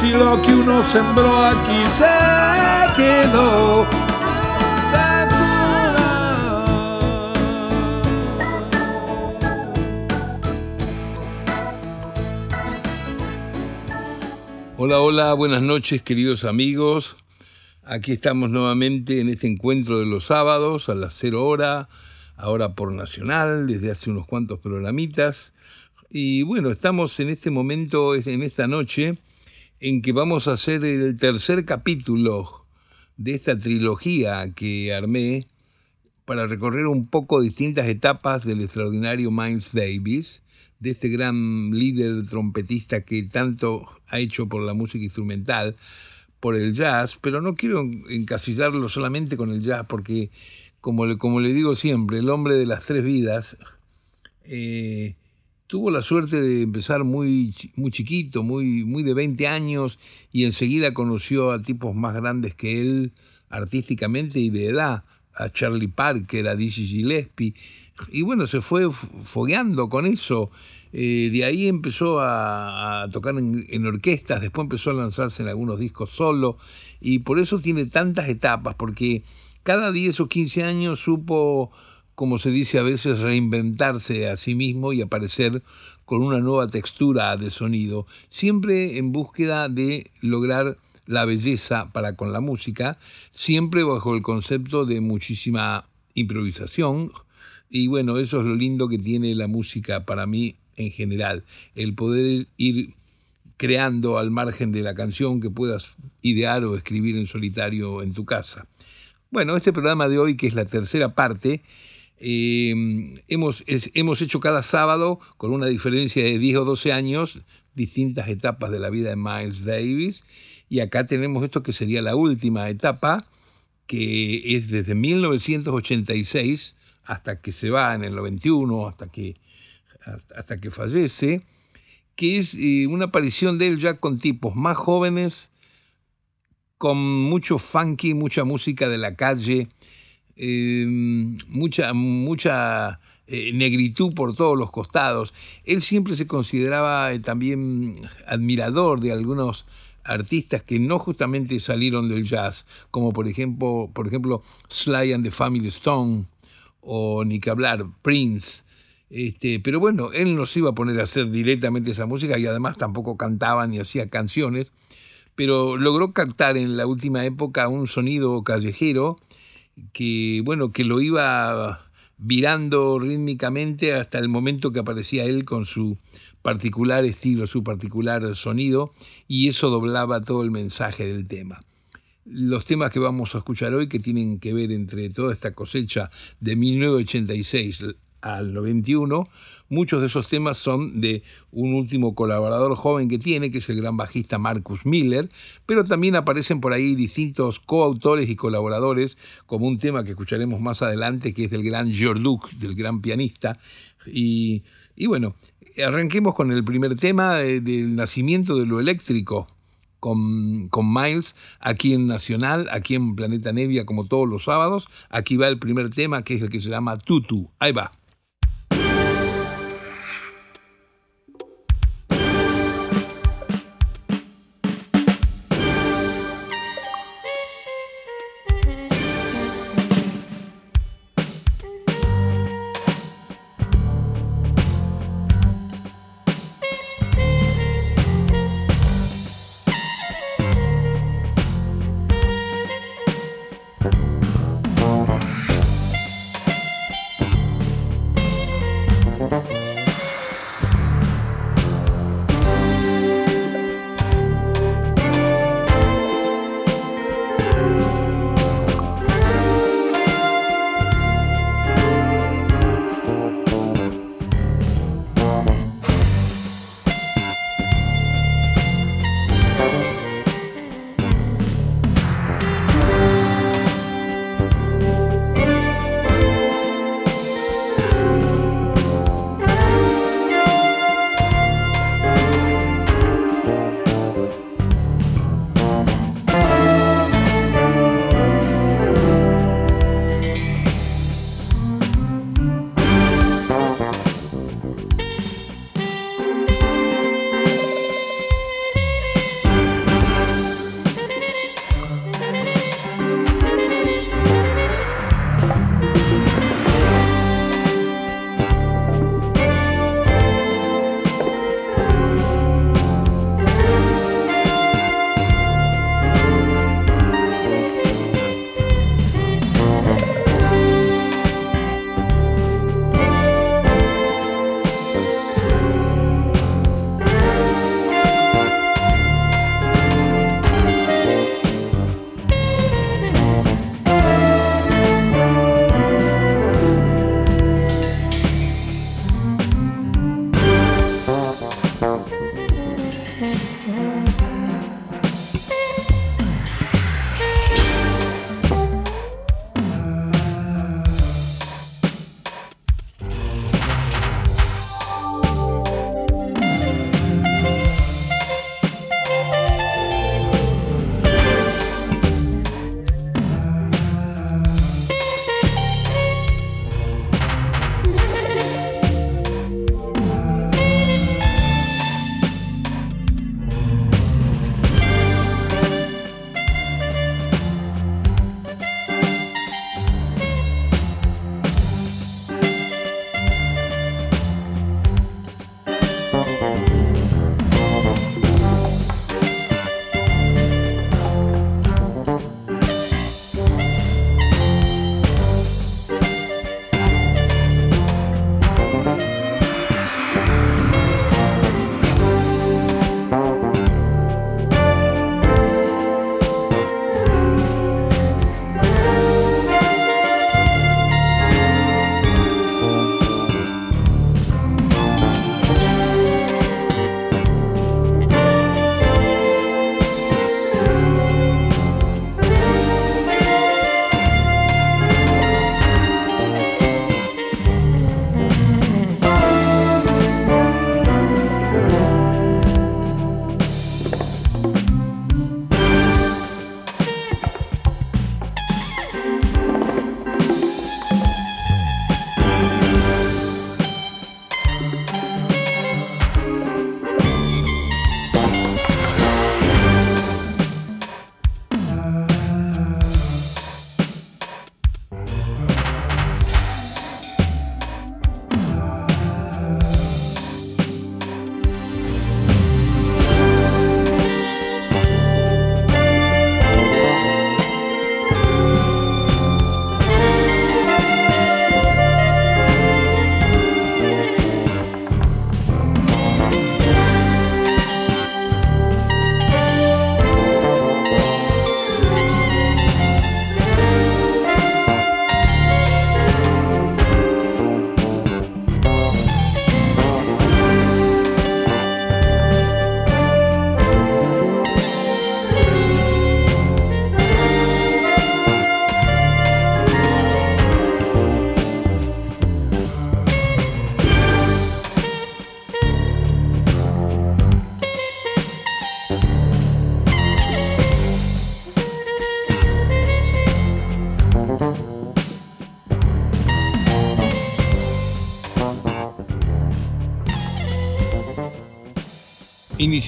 si lo que uno sembró aquí se quedó. Hola, hola, buenas noches queridos amigos. Aquí estamos nuevamente en este encuentro de los sábados a las 0 hora, ahora por Nacional, desde hace unos cuantos programitas. Y bueno, estamos en este momento, en esta noche, en que vamos a hacer el tercer capítulo de esta trilogía que armé para recorrer un poco distintas etapas del extraordinario Miles Davis, de este gran líder trompetista que tanto ha hecho por la música instrumental, por el jazz, pero no quiero encasillarlo solamente con el jazz, porque como le, como le digo siempre, el hombre de las tres vidas, eh, tuvo la suerte de empezar muy, muy chiquito, muy, muy de 20 años, y enseguida conoció a tipos más grandes que él artísticamente y de edad, a Charlie Parker, a Dizzy Gillespie, y bueno, se fue fogueando con eso. Eh, de ahí empezó a, tocar en, en, orquestas, después empezó a lanzarse en algunos discos solo, y por eso tiene tantas etapas, porque cada 10 o 15 años supo como se dice a veces, reinventarse a sí mismo y aparecer con una nueva textura de sonido, siempre en búsqueda de lograr la belleza para con la música, siempre bajo el concepto de muchísima improvisación. Y bueno, eso es lo lindo que tiene la música para mí en general, el poder ir creando al margen de la canción que puedas idear o escribir en solitario en tu casa. Bueno, este programa de hoy, que es la tercera parte, Em, hemos, hemos hecho cada sábado, con una diferencia de 10 o 12 años, distintas etapas de la vida de Miles Davis. Y acá tenemos esto que sería la última etapa, que es desde 1986 hasta que se va en el 91, hasta que, hasta que fallece, que es eh, una aparición de él ya con tipos más jóvenes, con mucho funky, mucha música de la calle, Em, mucha, mucha eh, negritud por todos los costados. Él siempre se consideraba eh, también admirador de algunos artistas que no justamente salieron del jazz, como por ejemplo, por ejemplo Sly and the Family Stone o ni que hablar Prince. Este, pero bueno, él no se iba a poner a hacer directamente esa música y además tampoco cantaba ni hacía canciones, pero logró captar en la última época un sonido callejero que, bueno, que lo iba virando rítmicamente hasta el momento que aparecía él con su particular estilo, su particular sonido, y eso doblaba todo el mensaje del tema. Los temas que vamos a escuchar hoy, que tienen que ver entre toda esta cosecha de 1986 al 91, Muchos de esos temas son de un último colaborador joven que tiene, que es el gran bajista Marcus Miller, pero también aparecen por ahí distintos coautores y colaboradores, como un tema que escucharemos más adelante, que es del gran George Duke, del gran pianista. Y, bueno, arranquemos con el primer tema del nacimiento de lo eléctrico. Con, con, Miles aquí en Nacional, aquí en Planeta Nevia, como todos los sábados. Aquí va el primer tema, que es el que se llama Tutu. Ahí va.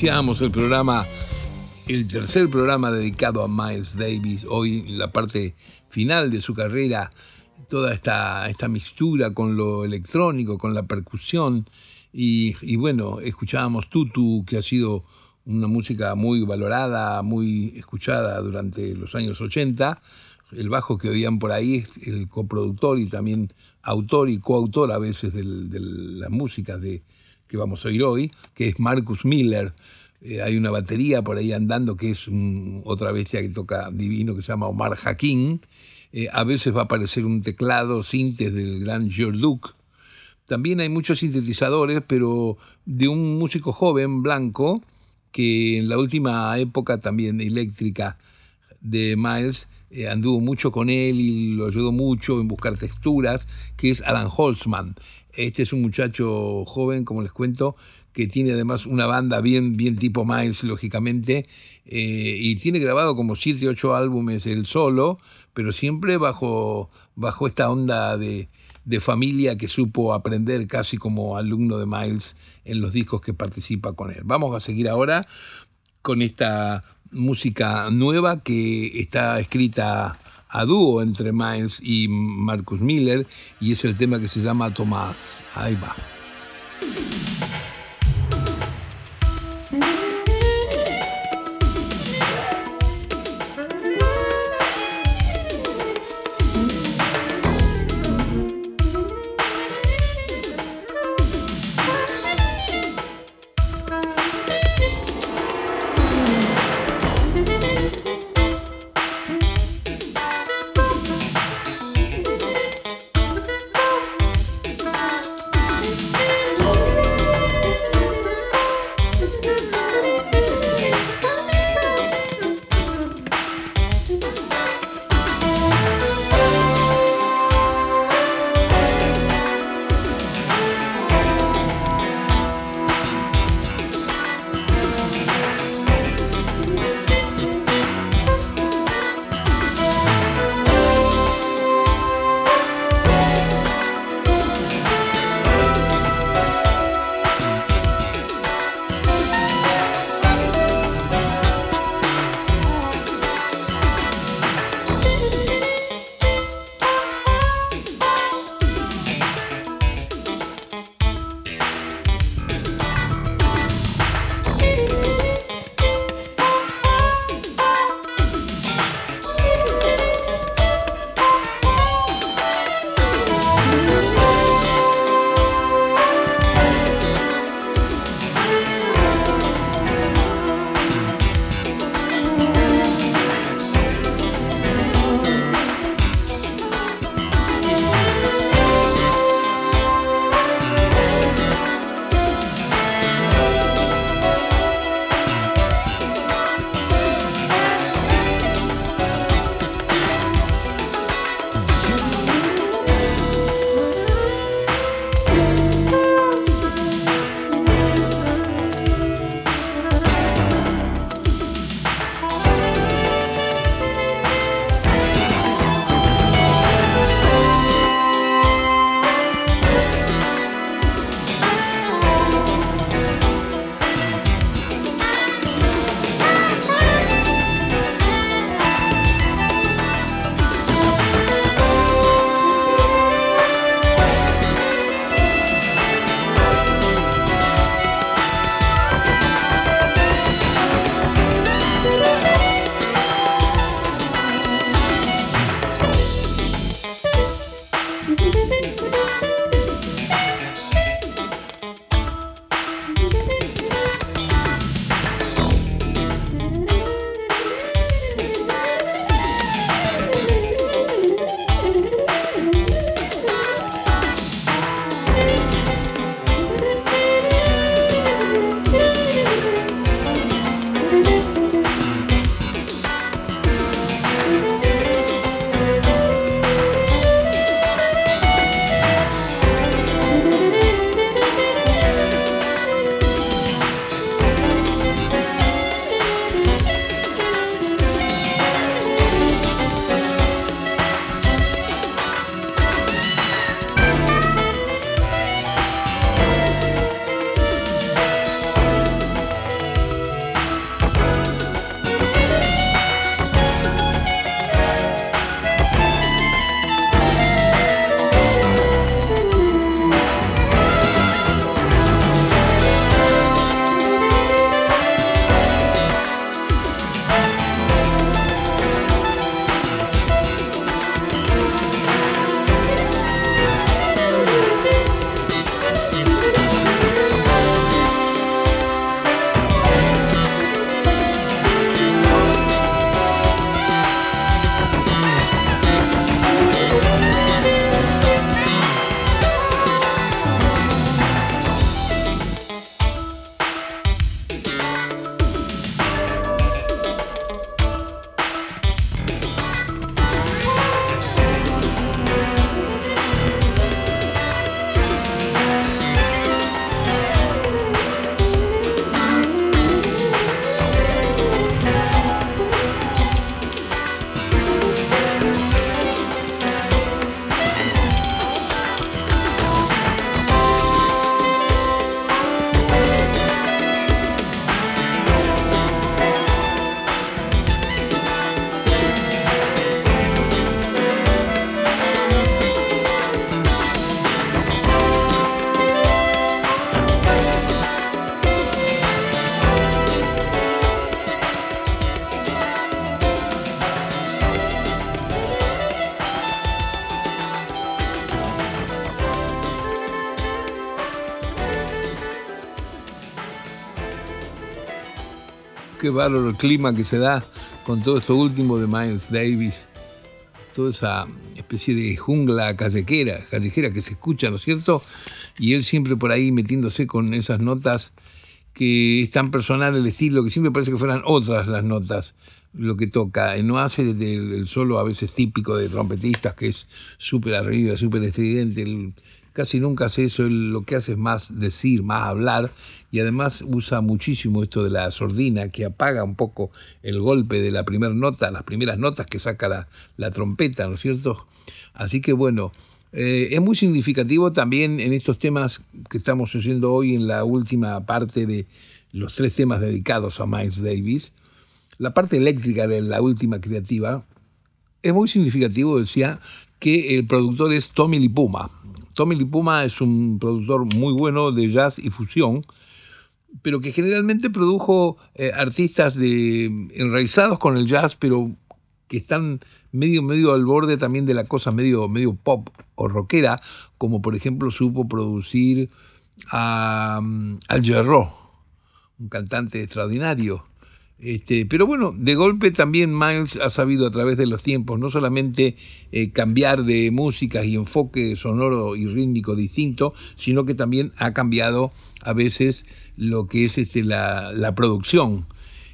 Iniciamos el programa, el tercer programa dedicado a Miles Davis, hoy la parte final de su carrera, toda esta, esta mixtura con lo electrónico, con la percusión, y, y bueno, escuchábamos Tutu, que ha sido una música muy valorada, muy escuchada durante los años 80. El bajo que oían por ahí es el coproductor y también autor y coautor a veces de las músicas de, que vamos a oír hoy, que es Marcus Miller. Eh, hay una batería por ahí andando que es otra bestia que toca divino que se llama Omar Hakim. Eh, a veces va a aparecer un teclado sintes del gran George Duke. También hay muchos sintetizadores, pero de un músico joven, blanco, que en la última época también eléctrica de Miles eh, anduvo mucho con él y lo ayudó mucho en buscar texturas, que es Alan Holtzman. Este es un muchacho joven, como les cuento, que tiene además una banda bien, bien tipo Miles, lógicamente, eh, y tiene grabado como 7, 8 álbumes él solo, pero siempre bajo, bajo esta onda de, de familia que supo aprender casi como alumno de Miles en los discos que participa con él. Vamos a seguir ahora con esta música nueva que está escrita a dúo entre Miles y Marcus Miller y es el tema que se llama Tomás. Ahí va. Qué bárbaro el clima que se da con todo esto último de Miles Davis. Toda esa especie de jungla callejera, callejera que se escucha, ¿no es cierto? Y él siempre por ahí metiéndose con esas notas que es tan personal el estilo, que siempre parece que fueran otras las notas lo que toca. No hace desde el, solo a veces típico de trompetistas, que es súper arriba, súper estridente. Casi nunca hace eso, lo que hace es más decir, más hablar, y además usa muchísimo esto de la sordina, que apaga un poco el golpe de la primera nota, las primeras notas que saca la, trompeta, ¿no es cierto? Así que bueno, eh, es muy significativo también en estos temas que estamos haciendo hoy en la última parte de los tres temas dedicados a Miles Davis. La parte eléctrica de la última creativa es muy significativo, decía, que el productor es Tommy Lipuma. Tommy Lipuma es un productor muy bueno de jazz y fusión, pero que generalmente produjo eh, artistas de, enraizados con el jazz, pero que están medio, medio al borde también de la cosa medio, medio pop o rockera, como por ejemplo supo producir a, mm, Al Gerro, un cantante extraordinario. Este, pero bueno, de golpe también Miles ha sabido a través de los tiempos no solamente eh, cambiar de música y enfoque sonoro y rítmico distinto, sino que también ha cambiado a veces lo que es este, la, la producción.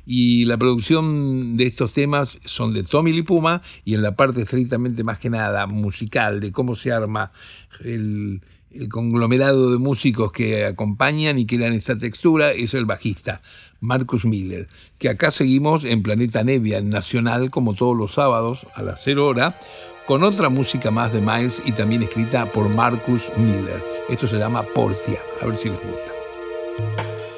Y la producción de estos temas son de Tommy Lipuma y en la parte estrictamente más que nada musical, de cómo se arma el, el conglomerado de músicos que acompañan y crean esta textura, es el bajista, Marcus Miller, que acá seguimos en Planeta Nevia, Nacional, como todos los sábados a las 0 hora, con otra música más de Miles y también escrita por Marcus Miller. Esto se llama Porcia, a ver si les gusta.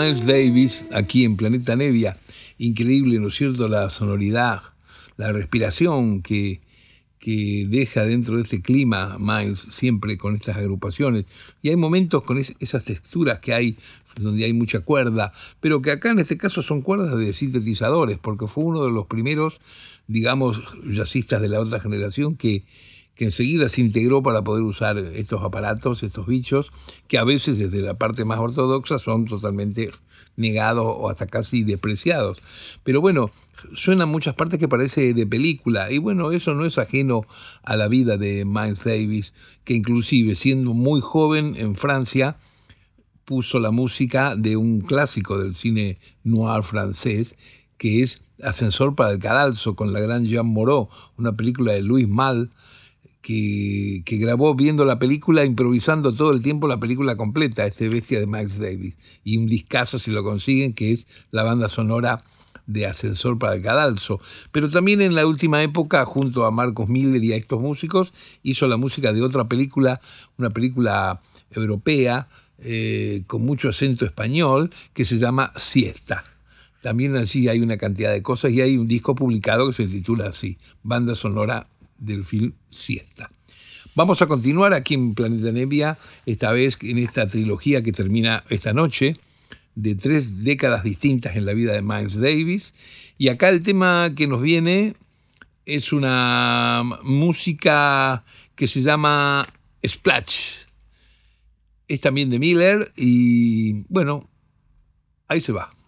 Miles Davis aquí en Planeta Nevia. Increíble, ¿no es cierto? La sonoridad, la respiración que, que deja dentro de este clima Miles siempre con estas agrupaciones. Y hay momentos con esas texturas que hay donde hay mucha cuerda, pero que acá en este caso son cuerdas de sintetizadores, porque fue uno de los primeros, digamos, jazzistas de la otra generación que que enseguida se integró para poder usar estos aparatos, estos bichos, que a veces desde la parte más ortodoxa son totalmente negados o hasta casi despreciados. Pero bueno, suenan muchas partes que parece de película, y bueno, eso no es ajeno a la vida de Miles Davis, que inclusive siendo muy joven en Francia, puso la música de un clásico del cine noir francés, que es Ascensor para el Cadalso, con la gran Jean Moreau, una película de Louis Mal, que, grabó viendo la película, improvisando todo el tiempo la película completa, este bestia de Max Davis. Y un discazo, si lo consiguen, que es la banda sonora de Ascensor para el Cadalso. Pero también en la última época, junto a Marcos Miller y a estos músicos, hizo la música de otra película, una película europea, eh, con mucho acento español, que se llama Siesta. También allí hay una cantidad de cosas y hay un disco publicado que se titula así, Banda Sonora del film Siesta. Vamos a continuar aquí en Planeta Nevia, esta vez en esta trilogía que termina esta noche, de tres décadas distintas en la vida de Miles Davis. Y acá el tema que nos viene es una música que se llama Splash. Es también de Miller y bueno, ahí se va.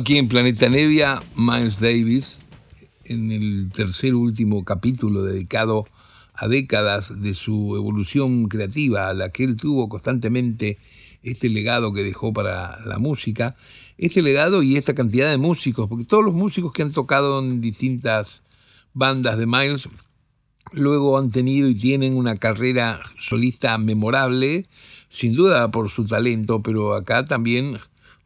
Aquí en Planeta Nevia, Miles Davis, en el tercer último capítulo dedicado a décadas de su evolución creativa, a la que él tuvo constantemente este legado que dejó para la música, este legado y esta cantidad de músicos, porque todos los músicos que han tocado en distintas bandas de Miles luego han tenido y tienen una carrera solista memorable, sin duda por su talento, pero acá también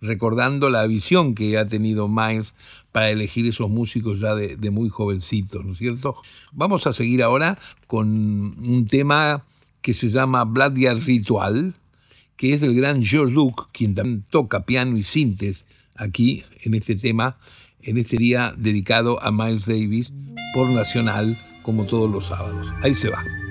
recordando la visión que ha tenido Miles para elegir esos músicos ya de, muy jovencitos, ¿no es cierto? Vamos a seguir ahora con un tema que se llama Bladia Ritual, que es del gran George Duke, quien también toca piano y sintes aquí en este tema, en este día dedicado a Miles Davis por Nacional, como todos los sábados. Ahí se va.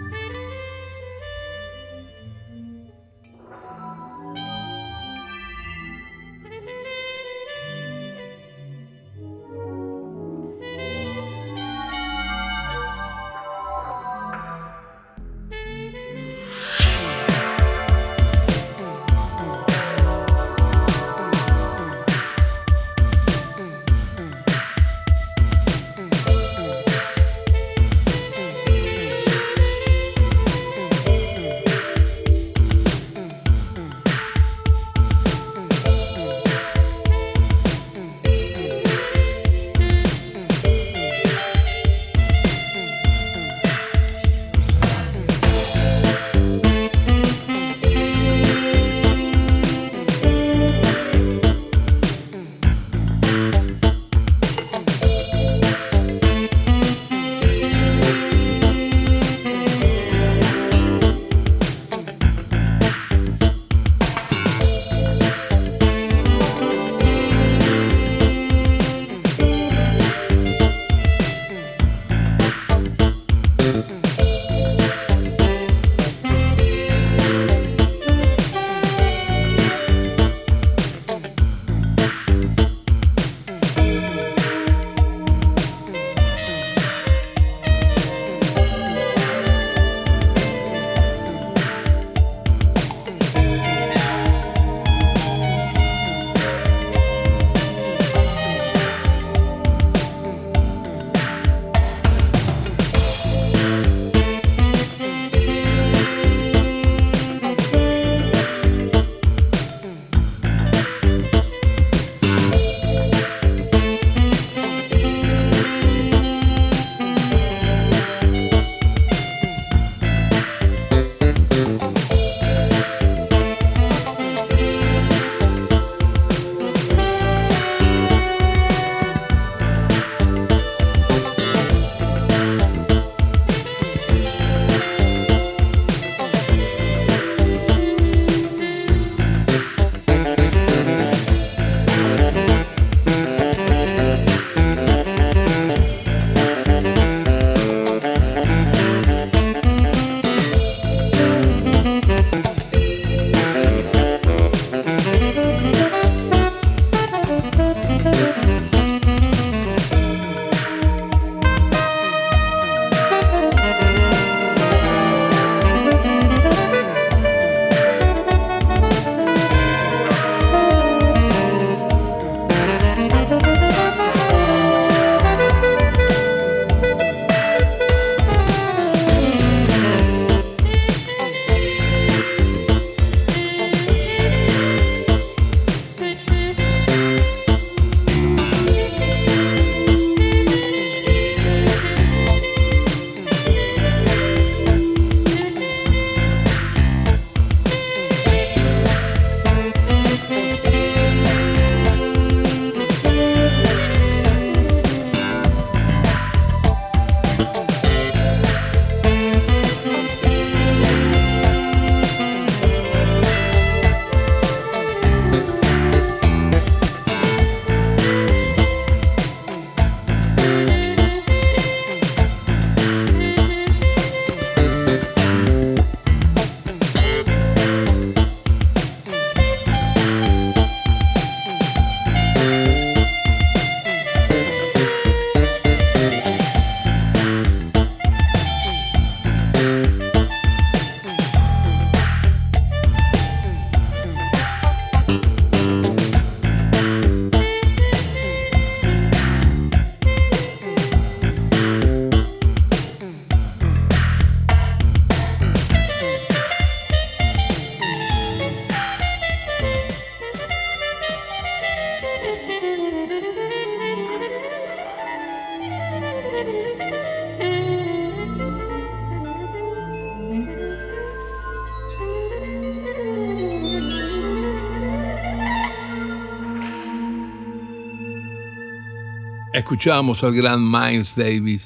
Escuchábamos al gran Miles Davis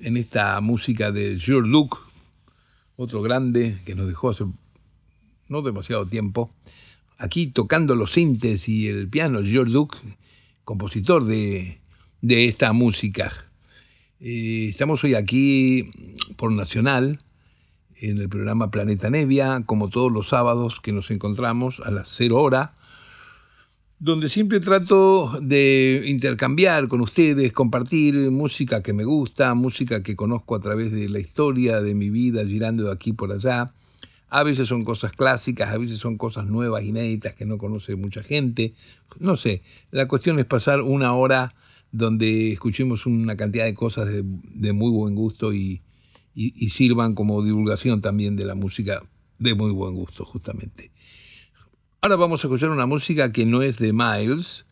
en esta música de George Luke, otro grande que nos dejó hace no demasiado tiempo. Aquí tocando los sintes y el piano, George Luke, compositor de, esta música. Eh, estamos hoy aquí por Nacional, en el programa Planeta Nevia, como todos los sábados que nos encontramos a las 0 hora donde siempre trato de intercambiar con ustedes, compartir música que me gusta, música que conozco a través de la historia de mi vida, girando de aquí por allá. A veces son cosas clásicas, a veces son cosas nuevas, inéditas, que no conoce mucha gente. No sé, la cuestión es pasar una hora donde escuchemos una cantidad de cosas de, muy buen gusto y sirvan como divulgación también de la música de muy buen gusto, justamente. Ahora vamos a escuchar una música que no es de Miles,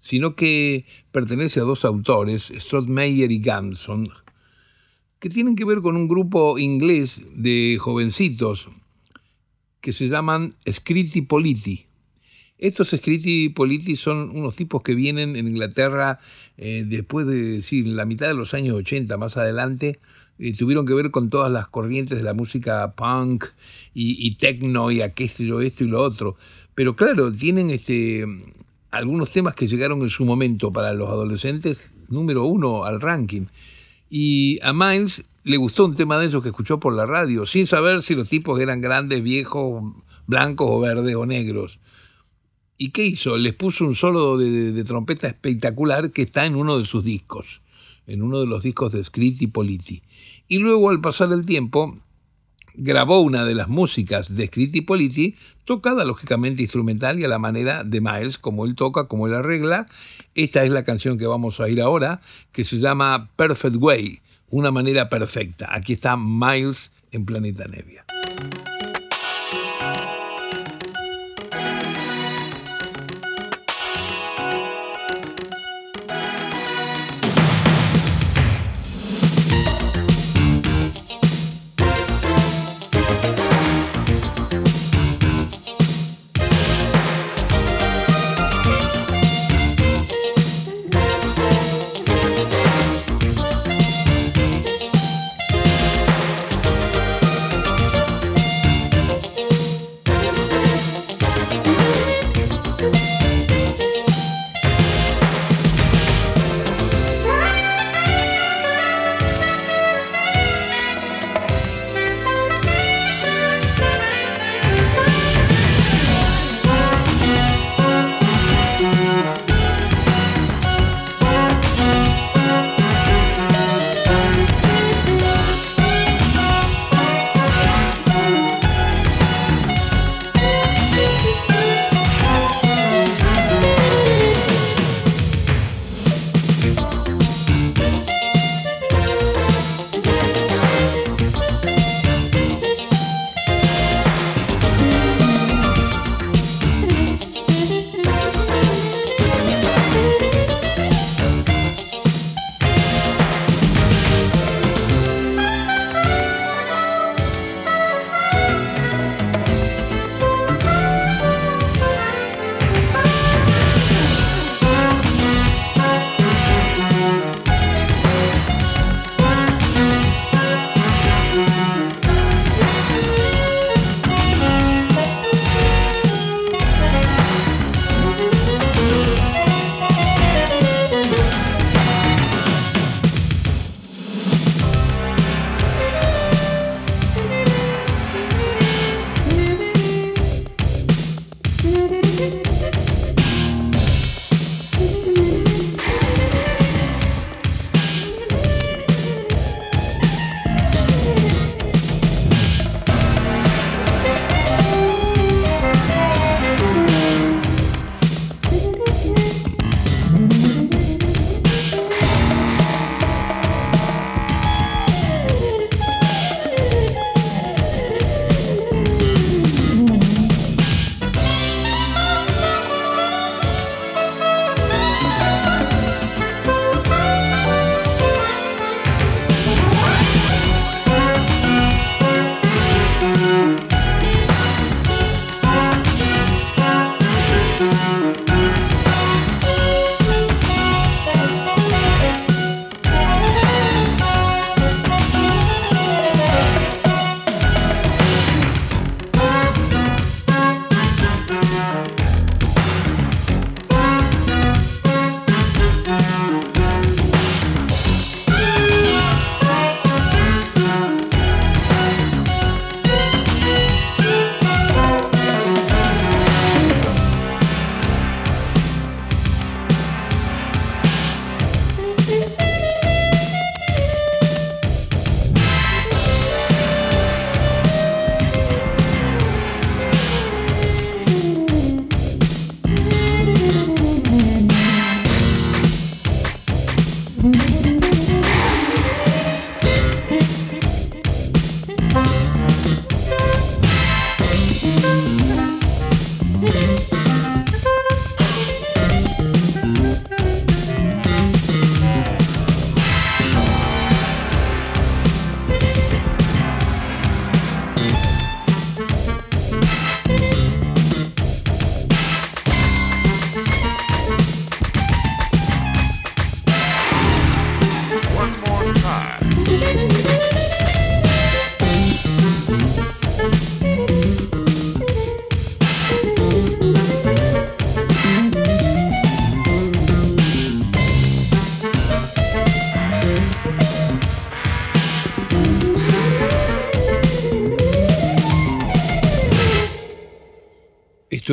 sino que pertenece a dos autores, Strothmeyer y Gamson, que tienen que ver con un grupo inglés de jovencitos que se llaman Scritti Politi. Estos Scritti Politi son unos tipos que vienen en Inglaterra eh, después de decir, la mitad de los años 80, más adelante, eh, tuvieron que ver con todas las corrientes de la música punk y, y techno y aquello, esto y lo otro. Pero claro, tienen este, algunos temas que llegaron en su momento para los adolescentes, número uno al ranking. Y a Miles le gustó un tema de esos que escuchó por la radio, sin saber si los tipos eran grandes, viejos, blancos o verdes o negros. ¿Y qué hizo? Les puso un solo de, trompeta espectacular que está en uno de sus discos, en uno de los discos de Scritti Politi. Y luego, al pasar el tiempo, grabó una de las músicas de Scritti Politi, tocada lógicamente instrumental y a la manera de Miles, como él toca, como él arregla. Esta es la canción que vamos a ir ahora, que se llama Perfect Way, una manera perfecta. Aquí está Miles en Planeta Nevia.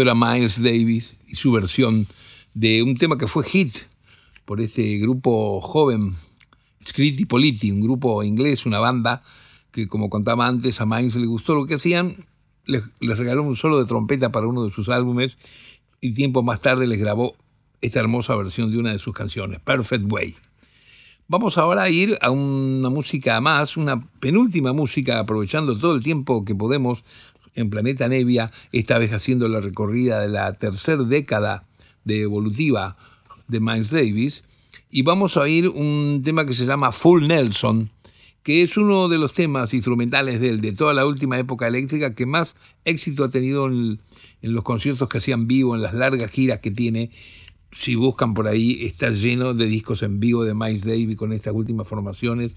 Era Miles Davis y su versión de un tema que fue hit por este grupo joven, Scritti Politi, un grupo inglés, una banda que como contaba antes a Miles le gustó lo que hacían, les, les regaló un solo de trompeta para uno de sus álbumes y tiempo más tarde les grabó esta hermosa versión de una de sus canciones, Perfect Way. Vamos ahora a ir a una música más, una penúltima música, aprovechando todo el tiempo que podemos en Planeta Nevia, esta vez haciendo la recorrida de la tercera década de evolutiva de Miles Davis. Y vamos a oír un tema que se llama Full Nelson, que es uno de los temas instrumentales de de toda la última época eléctrica, que más éxito ha tenido en, en los conciertos que hacían vivo, en las largas giras que tiene si buscan por ahí, está lleno de discos en vivo de Miles Davis con estas últimas formaciones.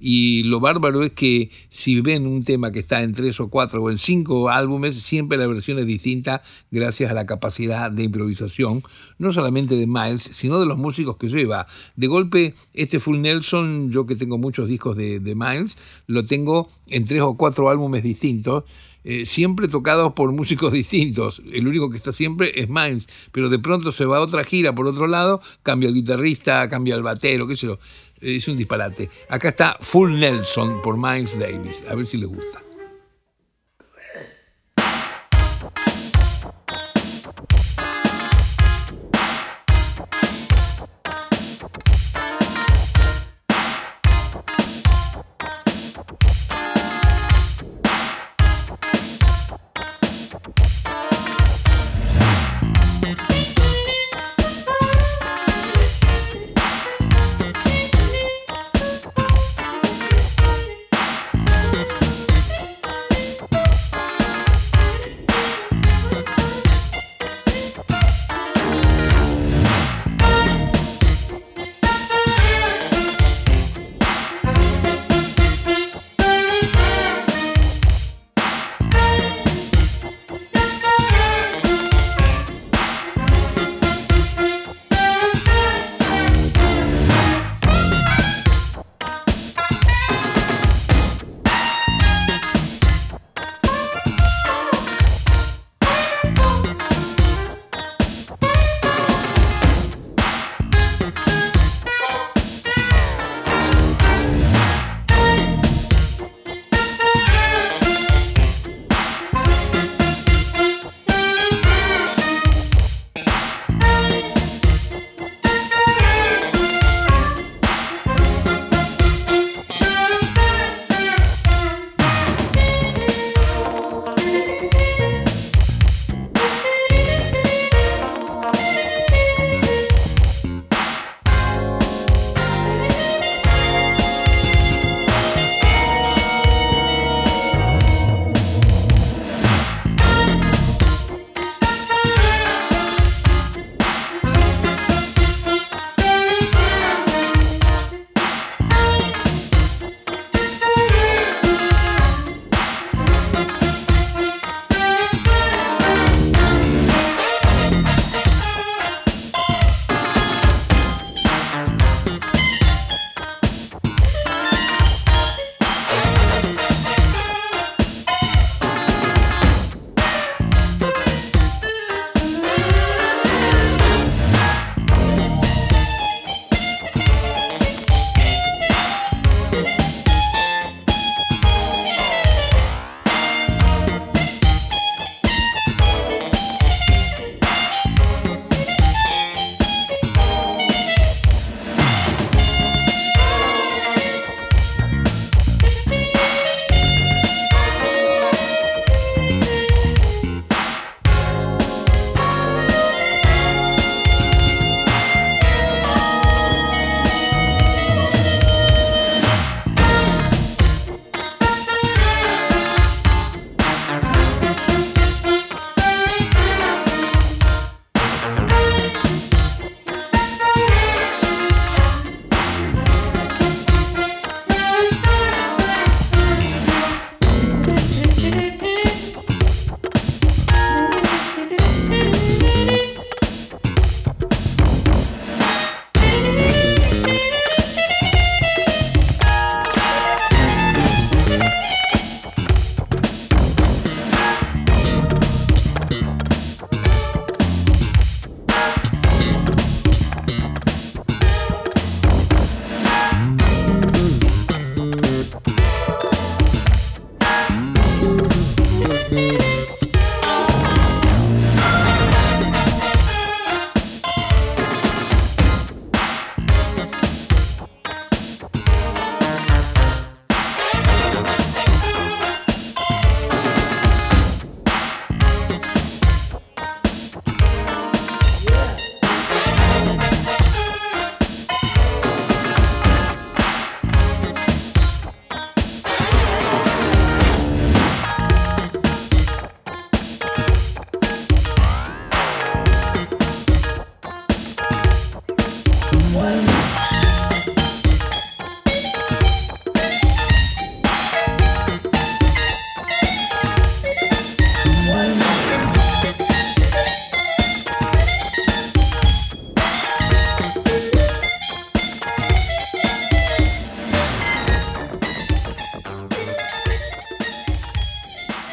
Y lo bárbaro es que si ven un tema que está en tres o cuatro o en cinco álbumes, siempre la versión es distinta gracias a la capacidad de improvisación, no solamente de Miles, sino de los músicos que lleva. De golpe, este Full Nelson, yo que tengo muchos discos de, de Miles, lo tengo en tres o cuatro álbumes distintos eh, siempre tocados por músicos distintos. El único que está siempre es Miles, pero de pronto se va a otra gira por otro lado, cambia el guitarrista, cambia el batero, qué sé yo. Es un disparate. Acá está Full Nelson por Miles Davis. A ver si les gusta.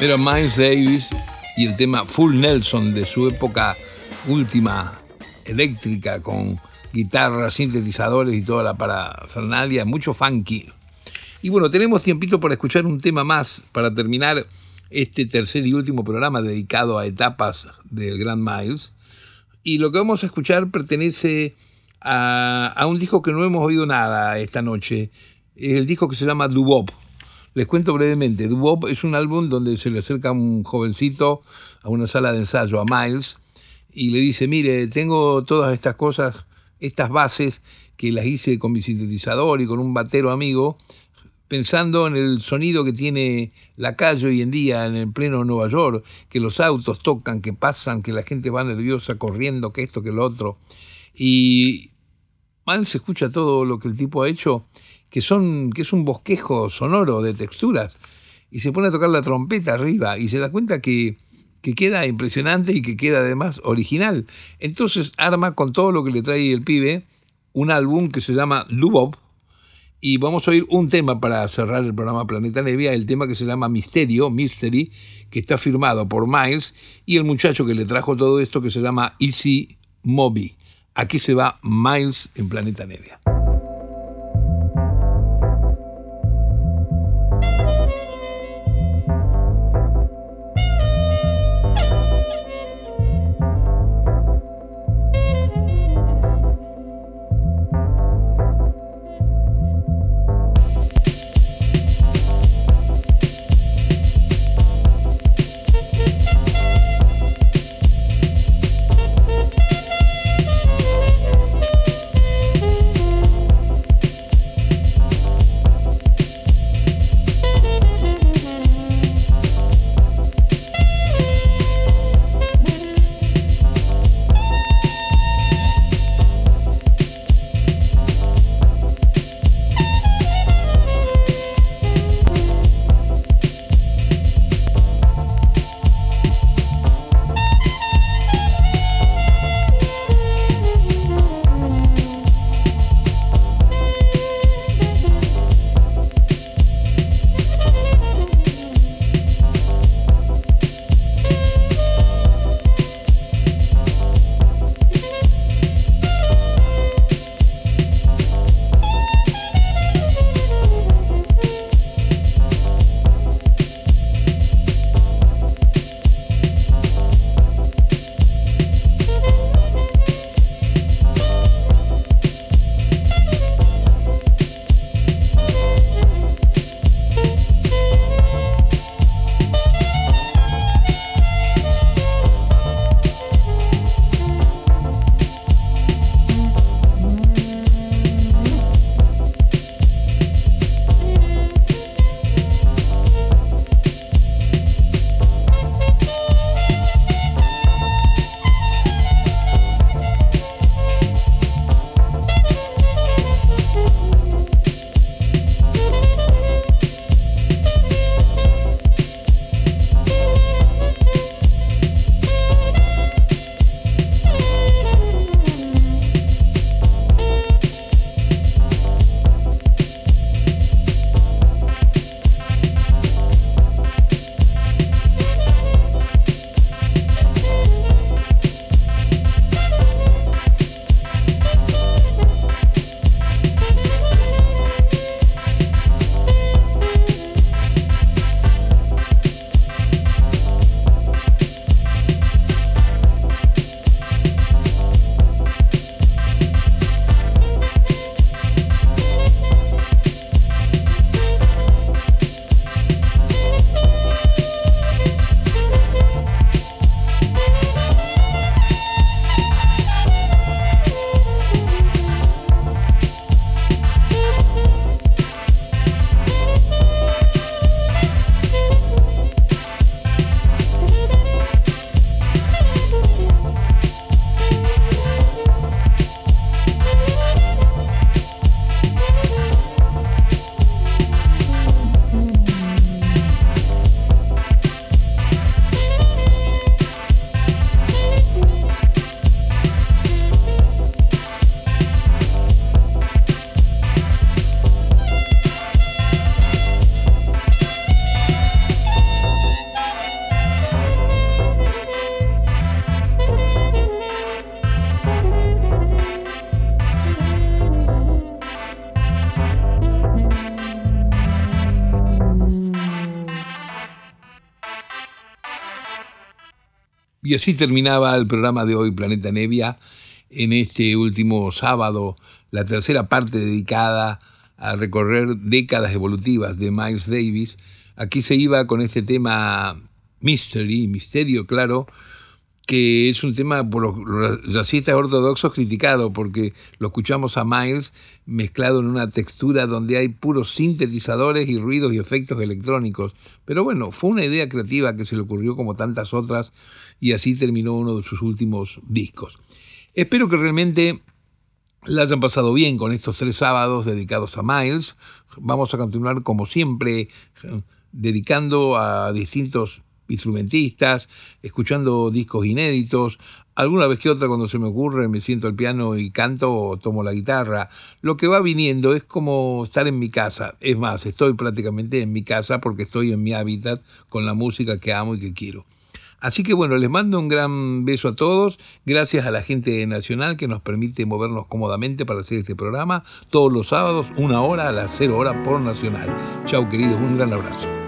Era Miles Davis y el tema Full Nelson de su época última eléctrica con guitarras, sintetizadores y toda la parafernalia, mucho funky. Y bueno, tenemos tiempito para escuchar un tema más para terminar este tercer y último programa dedicado a etapas del Grand Miles. Y lo que vamos a escuchar pertenece a, a un disco que no hemos oído nada esta noche. Es el disco que se llama Dubop. Les cuento brevemente, Dubop es un álbum donde se le acerca un jovencito a una sala de ensayo, a Miles, y le dice, mire, tengo todas estas cosas, estas bases que las hice con mi sintetizador y con un batero amigo, pensando en el sonido que tiene la calle hoy en día en el pleno Nueva York, que los autos tocan, que pasan, que la gente va nerviosa corriendo, que esto, que lo otro. Y Miles escucha todo lo que el tipo ha hecho que, son, que es un bosquejo sonoro de texturas, y se pone a tocar la trompeta arriba y se da cuenta que, que queda impresionante y que queda además original. Entonces arma con todo lo que le trae el pibe un álbum que se llama Lubov, y vamos a oír un tema para cerrar el programa Planeta Nevia, el tema que se llama Misterio, Mystery, que está firmado por Miles, y el muchacho que le trajo todo esto que se llama Easy Moby. Aquí se va Miles en Planeta Nevia. Y así terminaba el programa de hoy, Planeta Nevia, en este último sábado, la tercera parte dedicada a recorrer décadas evolutivas de Miles Davis. Aquí se iba con este tema Mystery, misterio, claro, que es un tema por los racistas ortodoxos criticado, porque lo escuchamos a Miles mezclado en una textura donde hay puros sintetizadores y ruidos y efectos electrónicos. Pero bueno, fue una idea creativa que se le ocurrió como tantas otras y así terminó uno de sus últimos discos. Espero que realmente la hayan pasado bien con estos tres sábados dedicados a Miles. Vamos a continuar como siempre dedicando a distintos instrumentistas, escuchando discos inéditos. Alguna vez que otra cuando se me ocurre me siento al piano y canto o tomo la guitarra. Lo que va viniendo es como estar en mi casa. Es más, estoy prácticamente en mi casa porque estoy en mi hábitat con la música que amo y que quiero. Así que bueno, les mando un gran beso a todos. Gracias a la gente Nacional que nos permite movernos cómodamente para hacer este programa todos los sábados, una hora a las cero horas por Nacional. Chau queridos, un gran abrazo.